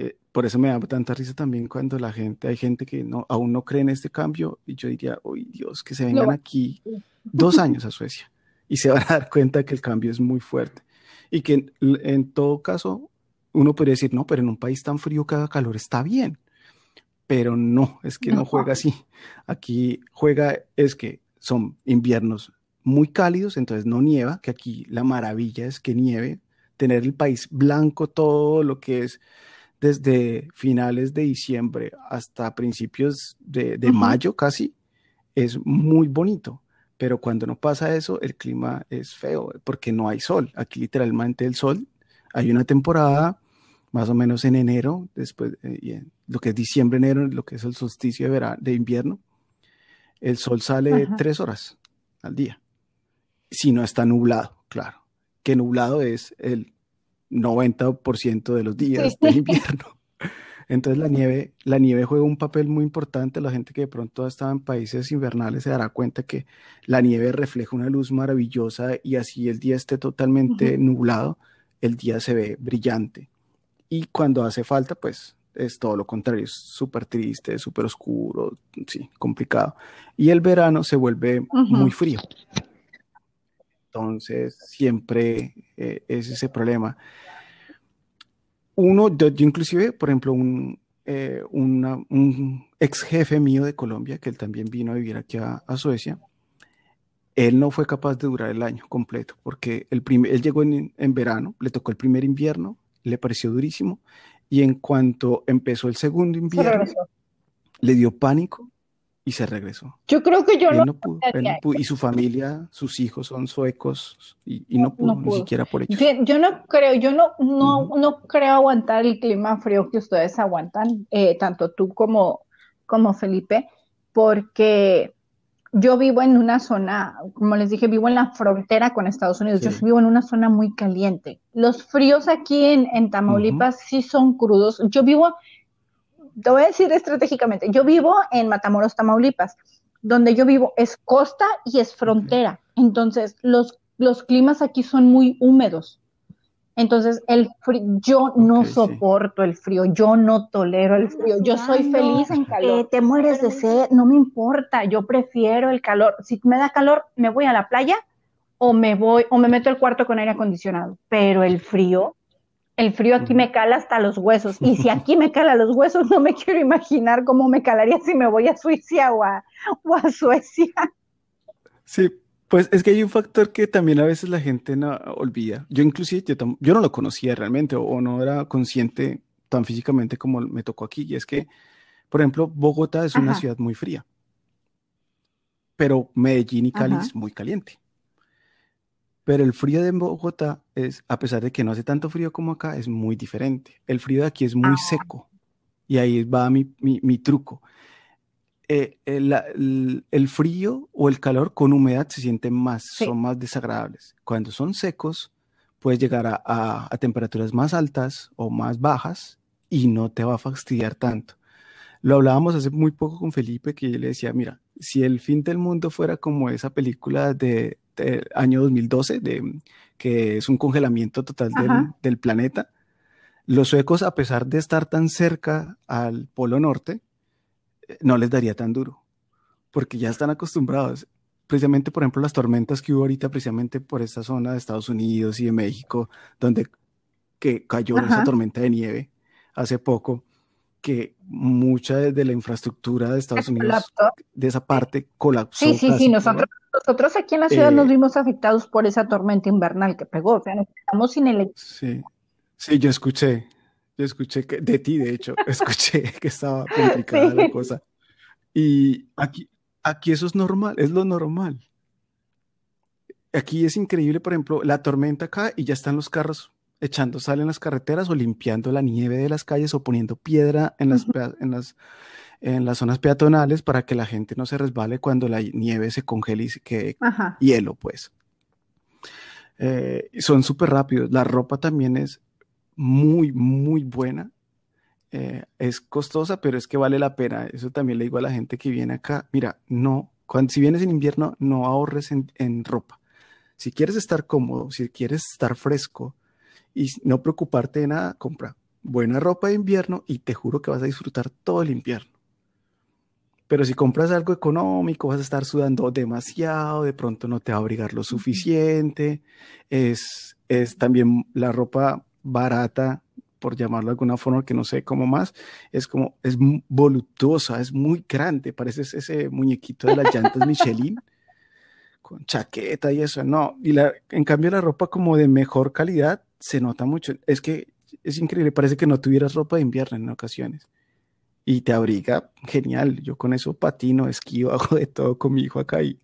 Eh, por eso me da tanta risa también cuando la gente, hay gente que no, aún no cree en este cambio y yo diría, uy Dios, que se vengan no. aquí dos años a Suecia y se van a dar cuenta que el cambio es muy fuerte y que en, en todo caso uno podría decir, no, pero en un país tan frío que haga calor está bien, pero no, es que no juega así. Aquí juega, es que son inviernos muy cálidos, entonces no nieva, que aquí la maravilla es que nieve, tener el país blanco, todo lo que es desde finales de diciembre hasta principios de, de uh -huh. mayo casi, es muy bonito. Pero cuando no pasa eso, el clima es feo porque no hay sol. Aquí literalmente el sol, hay una temporada más o menos en enero, después, eh, lo que es diciembre, enero, lo que es el solsticio de, verano, de invierno, el sol sale tres horas al día. Si no está nublado, claro. Que nublado es el 90% de los días de invierno. Entonces la nieve, la nieve juega un papel muy importante. La gente que de pronto ha estado en países invernales se dará cuenta que la nieve refleja una luz maravillosa y así el día esté totalmente nublado, el día se ve brillante. Y cuando hace falta, pues es todo lo contrario, es súper triste, súper oscuro, sí, complicado. Y el verano se vuelve muy frío. Entonces, siempre eh, es ese problema. Uno, yo, inclusive, por ejemplo, un, eh, un, ex jefe mío de Colombia, que él también vino a vivir aquí a, Suecia, él no fue capaz de durar el año completo, porque el él llegó en, en verano, le tocó el primer invierno, le pareció durísimo, y en cuanto empezó el segundo invierno, le dio pánico y se regresó. Yo creo que yo no, pudo, y su familia, sus hijos son suecos y, no, pudo, ni siquiera por ellos. Yo, no creo, yo no, no, no creo aguantar el clima frío que ustedes aguantan, eh, tanto tú como, como Felipe, porque yo vivo en una zona, como les dije, vivo en la frontera con Estados Unidos. Yo vivo en una zona muy caliente. Los fríos aquí en, Tamaulipas sí son crudos. Yo vivo, te voy a decir estratégicamente, yo vivo en Matamoros, Tamaulipas. Donde yo vivo es costa y es frontera. Entonces, los, los climas aquí son muy húmedos. Entonces, el frío, yo no soporto el frío, yo no tolero el frío, yo soy feliz en calor. te mueres de sed, no me importa, yo prefiero el calor. Si me da calor, me voy a la playa o me voy o me meto al cuarto con aire acondicionado. Pero el frío, el frío aquí me cala hasta los huesos. Y si aquí me cala los huesos, no me quiero imaginar cómo me calaría si me voy a Suiza o a, o a Suecia. Sí, pues es que hay un factor que también a veces la gente no olvida. Yo inclusive, yo, no lo conocía realmente o, no era consciente tan físicamente como me tocó aquí. Y es que, por ejemplo, Bogotá es una ciudad muy fría, pero Medellín y Cali es muy caliente. Pero el frío de Bogotá es, a pesar de que no hace tanto frío como acá, es muy diferente. El frío de aquí es muy ah. seco. Y ahí va mi, mi truco. Eh, el, frío o el calor con humedad se sienten más, son más desagradables. Cuando son secos, puedes llegar a, temperaturas más altas o más bajas y no te va a fastidiar tanto. Lo hablábamos hace muy poco con Felipe, que yo le decía, mira, si el fin del mundo fuera como esa película de, año 2012, de, que es un congelamiento total del, del planeta, los suecos, a pesar de estar tan cerca al Polo Norte, no les daría tan duro, porque ya están acostumbrados. Precisamente, por ejemplo, las tormentas que hubo ahorita, precisamente por esta zona de Estados Unidos y de México, donde que cayó esa tormenta de nieve hace poco, que mucha de la infraestructura de Estados Unidos, de esa parte, colapsó. Sí, sí, sí, nosotros, nosotros aquí en la ciudad nos eh, vimos afectados por esa tormenta invernal que pegó, o sea, nos quedamos sin electricidad. Sí, sí, yo escuché, yo escuché que, de ti, de hecho, escuché que estaba complicada la cosa. Y aquí, aquí eso es normal, es lo normal. Aquí es increíble, por ejemplo, la tormenta acá y ya están los carros echando sal en las carreteras o limpiando la nieve de las calles o poniendo piedra en las, en las, en las zonas peatonales para que la gente no se resbale cuando la nieve se congele y se quede hielo, pues. Eh, son súper rápidos. La ropa también es muy, muy buena. Eh, es costosa, pero es que vale la pena. Eso también le digo a la gente que viene acá. Mira, no, cuando, si vienes en invierno, no ahorres en, ropa. Si quieres estar cómodo, si quieres estar fresco y no preocuparte de nada, compra buena ropa de invierno y te juro que vas a disfrutar todo el invierno. Pero si compras algo económico, vas a estar sudando demasiado, de pronto no te va a abrigar lo suficiente. Es, es también la ropa barata, por llamarlo de alguna forma, que no sé cómo más, es como, es voluptuosa, es muy grande, parece ese muñequito de las llantas Michelin, con chaqueta y eso, no, y la, en cambio la ropa como de mejor calidad se nota mucho, es que es increíble, parece que no tuvieras ropa de invierno en ocasiones, y te abriga, genial, yo con eso patino, esquivo, hago de todo con mi hijo acá y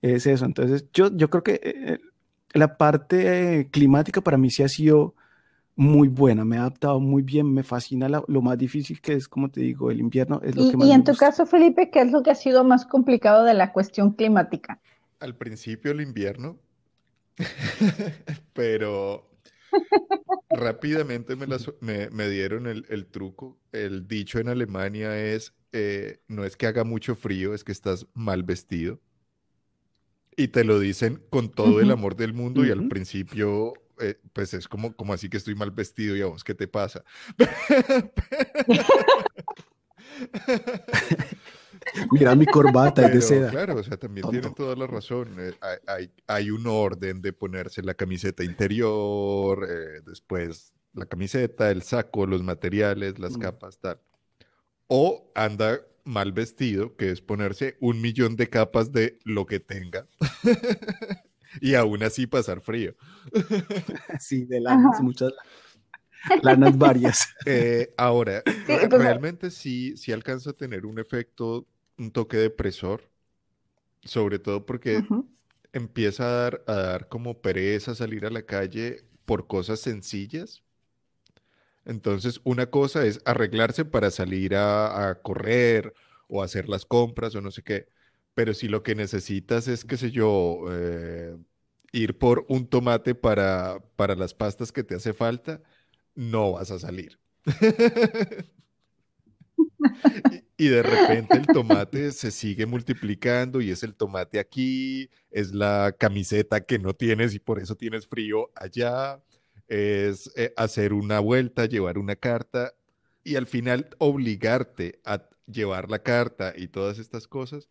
es eso. Entonces, yo, yo creo que eh, la parte climática para mí sí ha sido muy buena, me he adaptado muy bien, me fascina lo más difícil que es, como te digo, el invierno. Es lo y, que más y en tu caso, Felipe, ¿qué es lo que ha sido más complicado de la cuestión climática? Al principio el invierno, pero rápidamente me, dieron el, truco. El dicho en Alemania es, eh, no es que haga mucho frío, es que estás mal vestido. Y te lo dicen con todo el amor del mundo y al principio eh, pues es como, como así que estoy mal vestido y a vos, ¿qué te pasa? Mira mi corbata es de seda. Claro, o sea, también tiene toda la razón. Eh, hay, hay, un orden de ponerse la camiseta interior, eh, después la camiseta, el saco, los materiales, las mm. capas, tal. O anda mal vestido, que es ponerse un millón de capas de lo que tenga. y aún así pasar frío. Sí, de lanas, muchas lanas varias. Eh, ahora, pues, realmente sí, sí alcanza a tener un efecto, un toque depresor, sobre todo porque empieza a dar, a dar como pereza salir a la calle por cosas sencillas. Entonces, una cosa es arreglarse para salir a, a correr o hacer las compras o no sé qué pero si lo que necesitas es, qué sé yo, eh, ir por un tomate para, para las pastas que te hace falta, no vas a salir. y, de repente el tomate se sigue multiplicando y es el tomate aquí, es la camiseta que no tienes y por eso tienes frío allá, es eh, hacer una vuelta, llevar una carta y al final obligarte a llevar la carta y todas estas cosas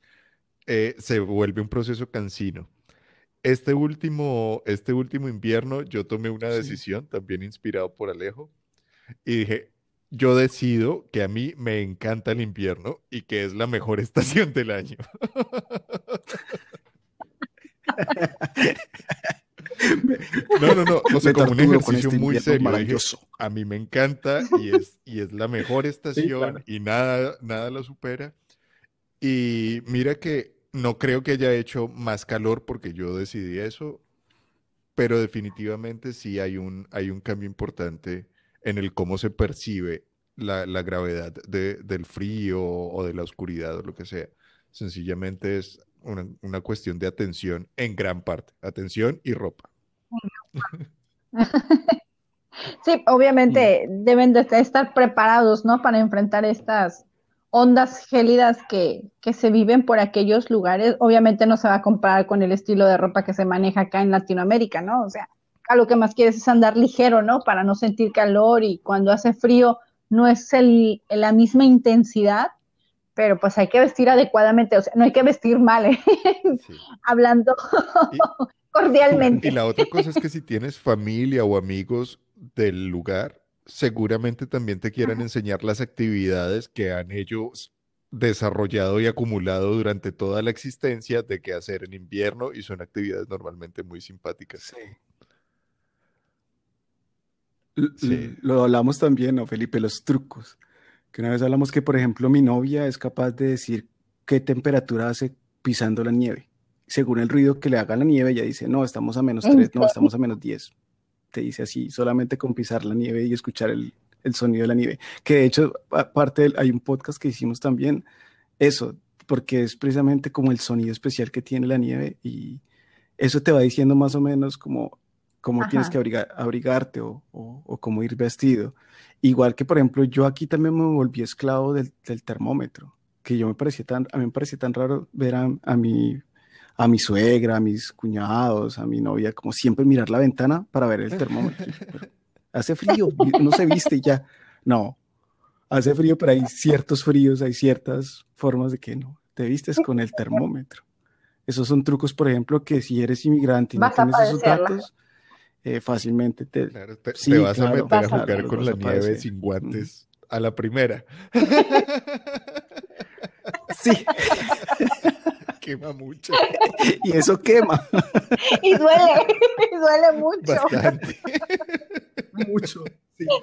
eh, se vuelve un proceso cansino. Este último, este último invierno yo tomé una decisión, también inspirado por Alejo, y dije, yo decido que a mí me encanta el invierno y que es la mejor estación del año. No, no, no, o sea, como un ejercicio este muy serio. a mí me encanta y es, y es la mejor estación y nada, nada la supera. Y mira que no creo que haya hecho más calor porque yo decidí eso, pero definitivamente sí hay un, hay un cambio importante en el cómo se percibe la, gravedad del frío o de la oscuridad o lo que sea. Sencillamente es una, cuestión de atención en gran parte, atención y ropa. Sí, obviamente deben de estar preparados, ¿no? Para enfrentar estas, ondas gélidas que, que, se viven por aquellos lugares, obviamente no se va a comparar con el estilo de ropa que se maneja acá en Latinoamérica, ¿no? O sea, acá lo que más quieres es andar ligero, ¿no? Para no sentir calor y cuando hace frío no es el, la misma intensidad, pero pues hay que vestir adecuadamente, o sea, no hay que vestir mal, ¿eh? hablando cordialmente. Y la otra cosa es que si tienes familia o amigos del lugar, seguramente también te quieran enseñar las actividades que han ellos desarrollado y acumulado durante toda la existencia de qué hacer en invierno y son actividades normalmente muy simpáticas. Sí. Lo hablamos también, ¿no, Felipe? Los trucos. Que una vez hablamos que, por ejemplo, mi novia es capaz de decir qué temperatura hace pisando la nieve. Según el ruido que le haga la nieve, ella dice, no, estamos a menos 3, no, estamos a menos 10 te dice así, solamente con pisar la nieve y escuchar el, sonido de la nieve. Que de hecho, aparte, hay un podcast que hicimos también, eso, porque es precisamente como el sonido especial que tiene la nieve y eso te va diciendo más o menos como cómo tienes que abrigarte o, o, cómo ir vestido. Igual que, por ejemplo, yo aquí también me volví esclavo del, termómetro, que yo me parecía tan, a mí me parecía tan raro ver a, a mi a mi suegra, a mis cuñados, a mi novia, como siempre mirar la ventana para ver el termómetro. hace frío, no se viste ya. No, hace frío, pero hay ciertos fríos, hay ciertas formas de que no, te vistes con el termómetro. Esos son trucos, por ejemplo, que si eres inmigrante y no tienes esos datos, eh, fácilmente te, te, vas a meter a jugar con la nieve sin guantes a la primera. Sí. quema mucho. y eso quema. y duele, y duele mucho. Bastante. mucho.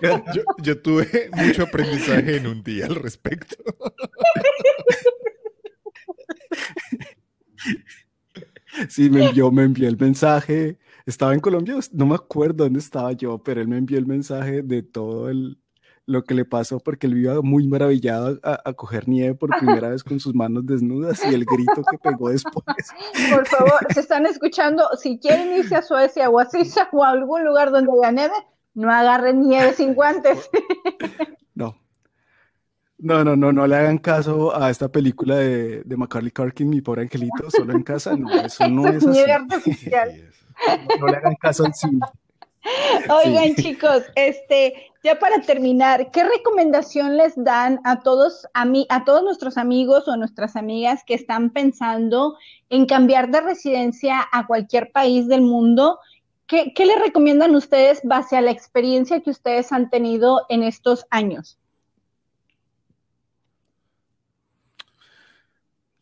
Yo, yo, tuve mucho aprendizaje en un día al respecto. Sí, me envió, me envió el mensaje. Estaba en Colombia, no me acuerdo dónde estaba yo, pero él me envió el mensaje de todo el, lo que le pasó porque él iba muy maravillado a, coger nieve por primera vez con sus manos desnudas y el grito que pegó después. Por favor, se están escuchando, si quieren irse a Suecia o a Suiza o a algún lugar donde haya nieve, no agarren nieve sin guantes. No. No, no, no, no le hagan caso a esta película de, de Macaulay Culkin, mi pobre angelito, solo en casa. No, eso no es, así. No, le hagan caso al cine. Oigan, chicos, este, ya para terminar, ¿qué recomendación les dan a todos, a, a todos nuestros amigos o nuestras amigas que están pensando en cambiar de residencia a cualquier país del mundo ¿Qué, ¿Qué, le recomiendan ustedes base a la experiencia que ustedes han tenido en estos años?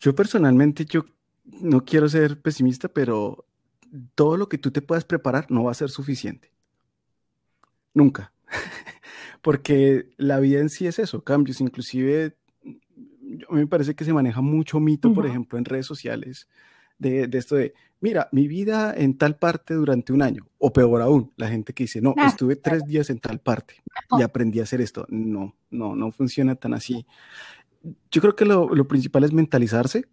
Yo personalmente, yo no quiero ser pesimista, pero todo lo que tú te puedas preparar no va a ser suficiente. Nunca. Porque la vida en sí es eso, cambios. Inclusive, a mí me parece que se maneja mucho mito, por ejemplo, en redes sociales, de, esto de, mira, mi vida en tal parte durante un año, o peor aún, la gente que dice, no, ah, estuve tres días en tal parte y aprendí a hacer esto. No, no, no funciona tan así. Yo creo que lo, lo principal es mentalizarse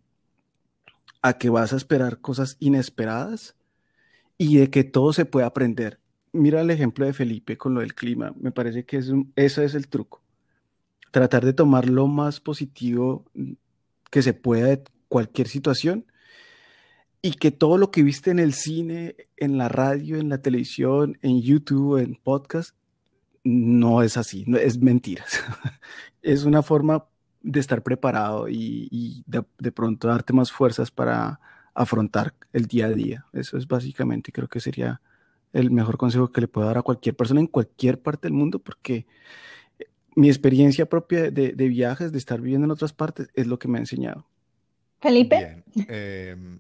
a que vas a esperar cosas inesperadas y de que todo se puede aprender. Mira el ejemplo de Felipe con lo del clima. Me parece que es ese es el truco. Tratar de tomar lo más positivo que se pueda de cualquier situación y que todo lo que viste en el cine, en la radio, en la televisión, en YouTube, en podcast, no es así, no, es mentiras. es una forma de estar preparado y, de, pronto darte más fuerzas para afrontar el día a día. Eso es básicamente, creo que sería el mejor consejo que le puedo dar a cualquier persona en cualquier parte del mundo, porque mi experiencia propia de, viajes, de estar viviendo en otras partes, es lo que me ha enseñado. Felipe. Em,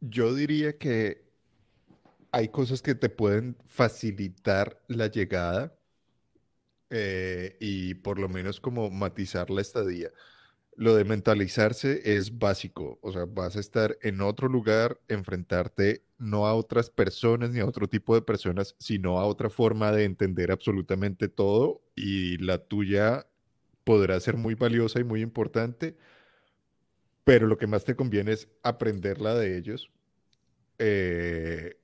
yo diría que hay cosas que te pueden facilitar la llegada eh, y por lo menos como matizar la estadía. Lo de mentalizarse es básico, o sea, vas a estar en otro lugar, enfrentarte no a otras personas ni a otro tipo de personas, sino a otra forma de entender absolutamente todo y la tuya podrá ser muy valiosa y muy importante, pero lo que más te conviene es aprenderla de ellos, eh,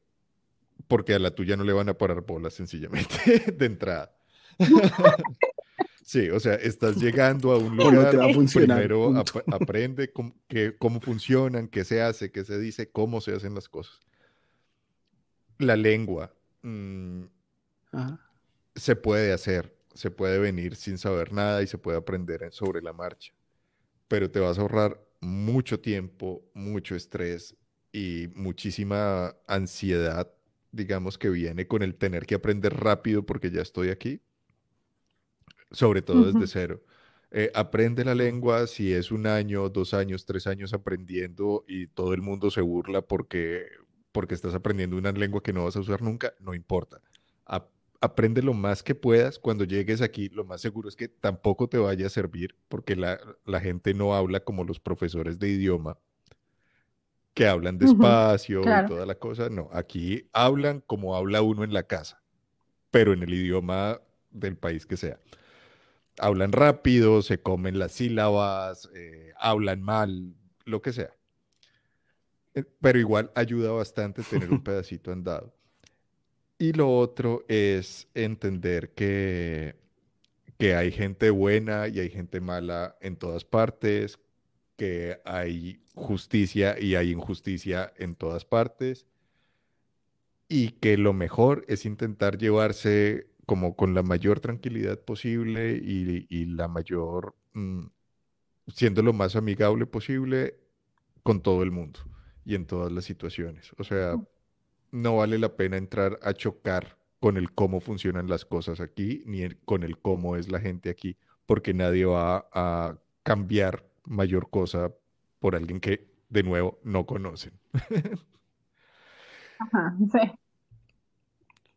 porque a la tuya no le van a parar bolas sencillamente de entrada. sí, o sea, estás llegando a un lugar, primero aprende cómo, cómo funcionan, qué se hace, qué se dice, cómo se hacen las cosas. La lengua mm, se puede hacer, se puede venir sin saber nada y se puede aprender sobre la marcha, pero te vas a ahorrar mucho tiempo, mucho estrés y muchísima ansiedad, digamos, que viene con el tener que aprender rápido porque ya estoy aquí, sobre todo desde cero. Eh, aprende la lengua si es un año, dos años, tres años aprendiendo y todo el mundo se burla porque, porque estás aprendiendo una lengua que no vas a usar nunca, no importa. aprende lo más que puedas. Cuando llegues aquí, lo más seguro es que tampoco te vaya a servir porque la, la gente no habla como los profesores de idioma que hablan despacio y toda la cosa. No, aquí hablan como habla uno en la casa, pero en el idioma del país que sea. Hablan rápido, se comen las sílabas, eh, hablan mal, lo que sea. Eh, pero igual ayuda bastante tener un pedacito andado. Y lo otro es entender que, que hay gente buena y hay gente mala en todas partes, que hay justicia y hay injusticia en todas partes y que lo mejor es intentar llevarse como con la mayor tranquilidad posible y, la mayor, mm, siendo lo más amigable posible con todo el mundo y en todas las situaciones. O sea, no vale la pena entrar a chocar con el cómo funcionan las cosas aquí, ni con el cómo es la gente aquí, porque nadie va a cambiar mayor cosa por alguien que, de nuevo, no conocen. Ajá, sí.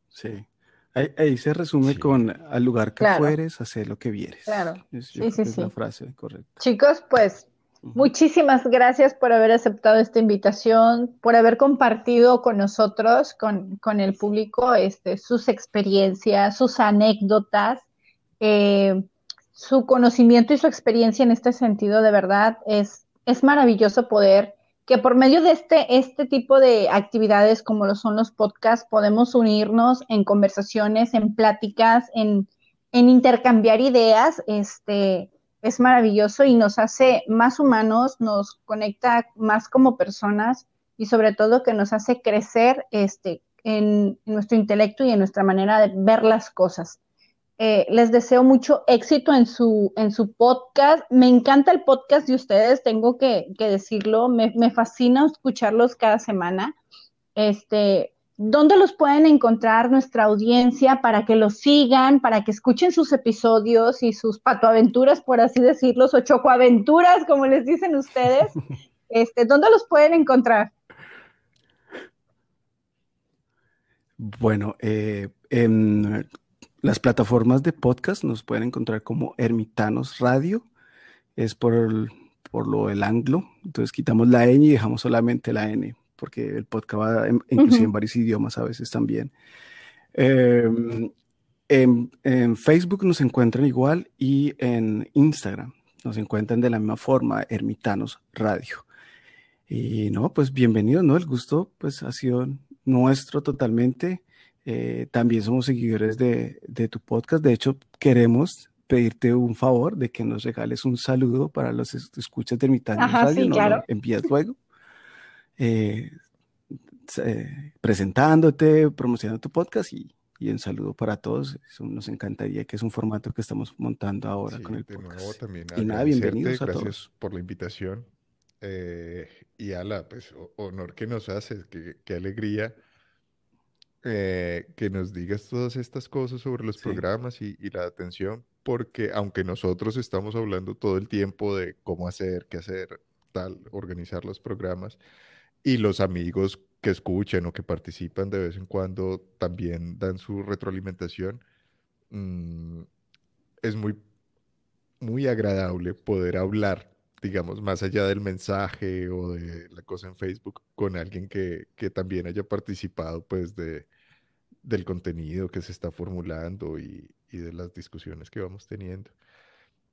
Sí. Ahí, se resume con al lugar que fueres, hacer lo que vieres. Claro. Es, sí, sí, es la frase correcta. Chicos, pues Muchísimas gracias por haber aceptado esta invitación, por haber compartido con nosotros, con, el público, este, sus experiencias, sus anécdotas, eh, su conocimiento y su experiencia en este sentido. De verdad, es, es maravilloso poder que por medio de este, este tipo de actividades como lo son los podcasts, podemos unirnos en conversaciones, en pláticas, en, en intercambiar ideas. Este, es maravilloso y nos hace más humanos, nos conecta más como personas y sobre todo que nos hace crecer este, en, nuestro intelecto y en nuestra manera de ver las cosas. Eh, les deseo mucho éxito en su, en su podcast. Me encanta el podcast de ustedes, tengo que, decirlo. Me, me, fascina escucharlos cada semana. Este, ¿Dónde los pueden encontrar nuestra audiencia para que los sigan, para que escuchen sus episodios y sus patoaventuras, por así decirlo, o chocoaventuras, como les dicen ustedes? Este, ¿Dónde los pueden encontrar? Bueno, eh, en las plataformas de podcast nos pueden encontrar como Ermitanos Radio, es por, por lo del anglo, entonces quitamos la ñ y dejamos solamente la n porque el podcast va en, inclusive en varios idiomas a veces también. Em, en, Facebook nos encuentran igual y en Instagram nos encuentran de la misma forma, Ermitanos Radio. Y no, pues bienvenido, ¿no? El gusto pues ha sido nuestro totalmente. Eh, también somos seguidores de, tu podcast. De hecho, queremos pedirte un favor de que nos regales un saludo para los escuchas de Ermitanos Radio. Sí, claro. envías luego. Eh, eh, presentándote, promocionando tu podcast y, y, un saludo para todos. nos encantaría que es un formato que estamos montando ahora con el podcast. y nada, bienvenidos a gracias por la invitación. Eh, y a la pues, honor que nos haces, qué alegría que nos digas todas estas cosas sobre los programas y, y, la atención, porque aunque nosotros estamos hablando todo el tiempo de cómo hacer, qué hacer, tal, organizar los programas, y los amigos que escuchan o que participan de vez en cuando también dan su retroalimentación. Mm, es muy, muy agradable poder hablar, digamos, más allá del mensaje o de la cosa en Facebook, con alguien que, que también haya participado pues de, del contenido que se está formulando y, y de las discusiones que vamos teniendo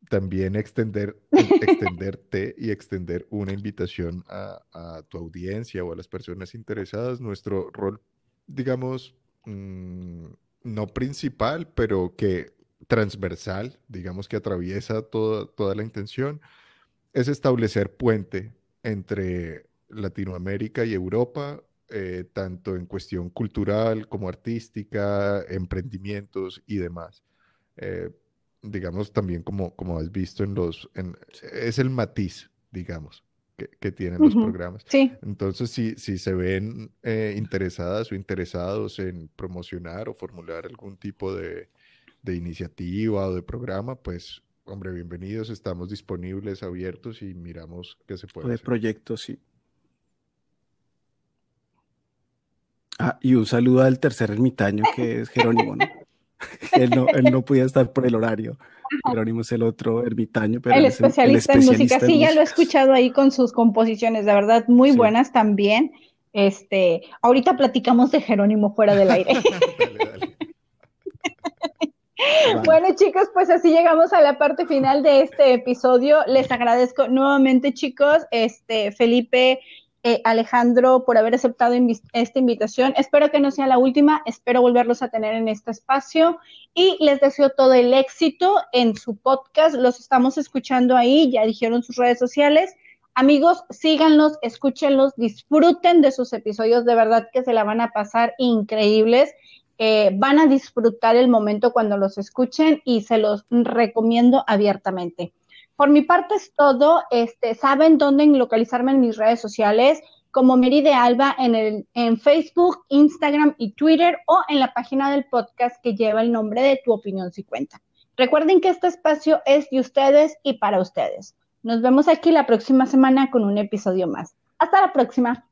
también extender, extenderte y extender una invitación a, tu audiencia o a las personas interesadas. Nuestro rol, digamos, mm, no principal, pero que transversal, digamos que atraviesa toda la intención, es establecer puente entre Latinoamérica y Europa, eh, tanto en cuestión cultural como artística, emprendimientos y demás. Eh, digamos, también como, como has visto en los, es el matiz, digamos, que, tienen los programas. Sí. Entonces, si, si se ven eh, interesadas o interesados en promocionar o formular algún tipo de, iniciativa o de programa, pues, hombre, bienvenidos, estamos disponibles, abiertos y miramos qué se puede. de proyectos, sí. Ah, y un saludo al tercer ermitaño que es Jerónimo, ¿no? él, no, él no podía estar por el horario. Jerónimo es el otro ermitaño, pero el, especialista, en música. Sí, ya lo he escuchado ahí con sus composiciones, de verdad, muy buenas también. Este, ahorita platicamos de Jerónimo fuera del aire. Bueno, chicos, pues así llegamos a la parte final de este episodio. Les agradezco nuevamente, chicos, este Felipe eh, Alejandro, por haber aceptado esta invitación. Espero que no sea la última, espero volverlos a tener en este espacio y les deseo todo el éxito en su podcast. Los estamos escuchando ahí, ya dijeron sus redes sociales. Amigos, síganlos, escúchenlos, disfruten de sus episodios, de verdad que se la van a pasar increíbles. Eh, van a disfrutar el momento cuando los escuchen y se los recomiendo abiertamente. Por mi parte es todo. Este, saben dónde localizarme en mis redes sociales, como Meri de Alba en, el, en Facebook, Instagram y Twitter o en la página del podcast que lleva el nombre de Tu Opinión Si Cuenta. Recuerden que este espacio es de ustedes y para ustedes. Nos vemos aquí la próxima semana con un episodio más. Hasta la próxima.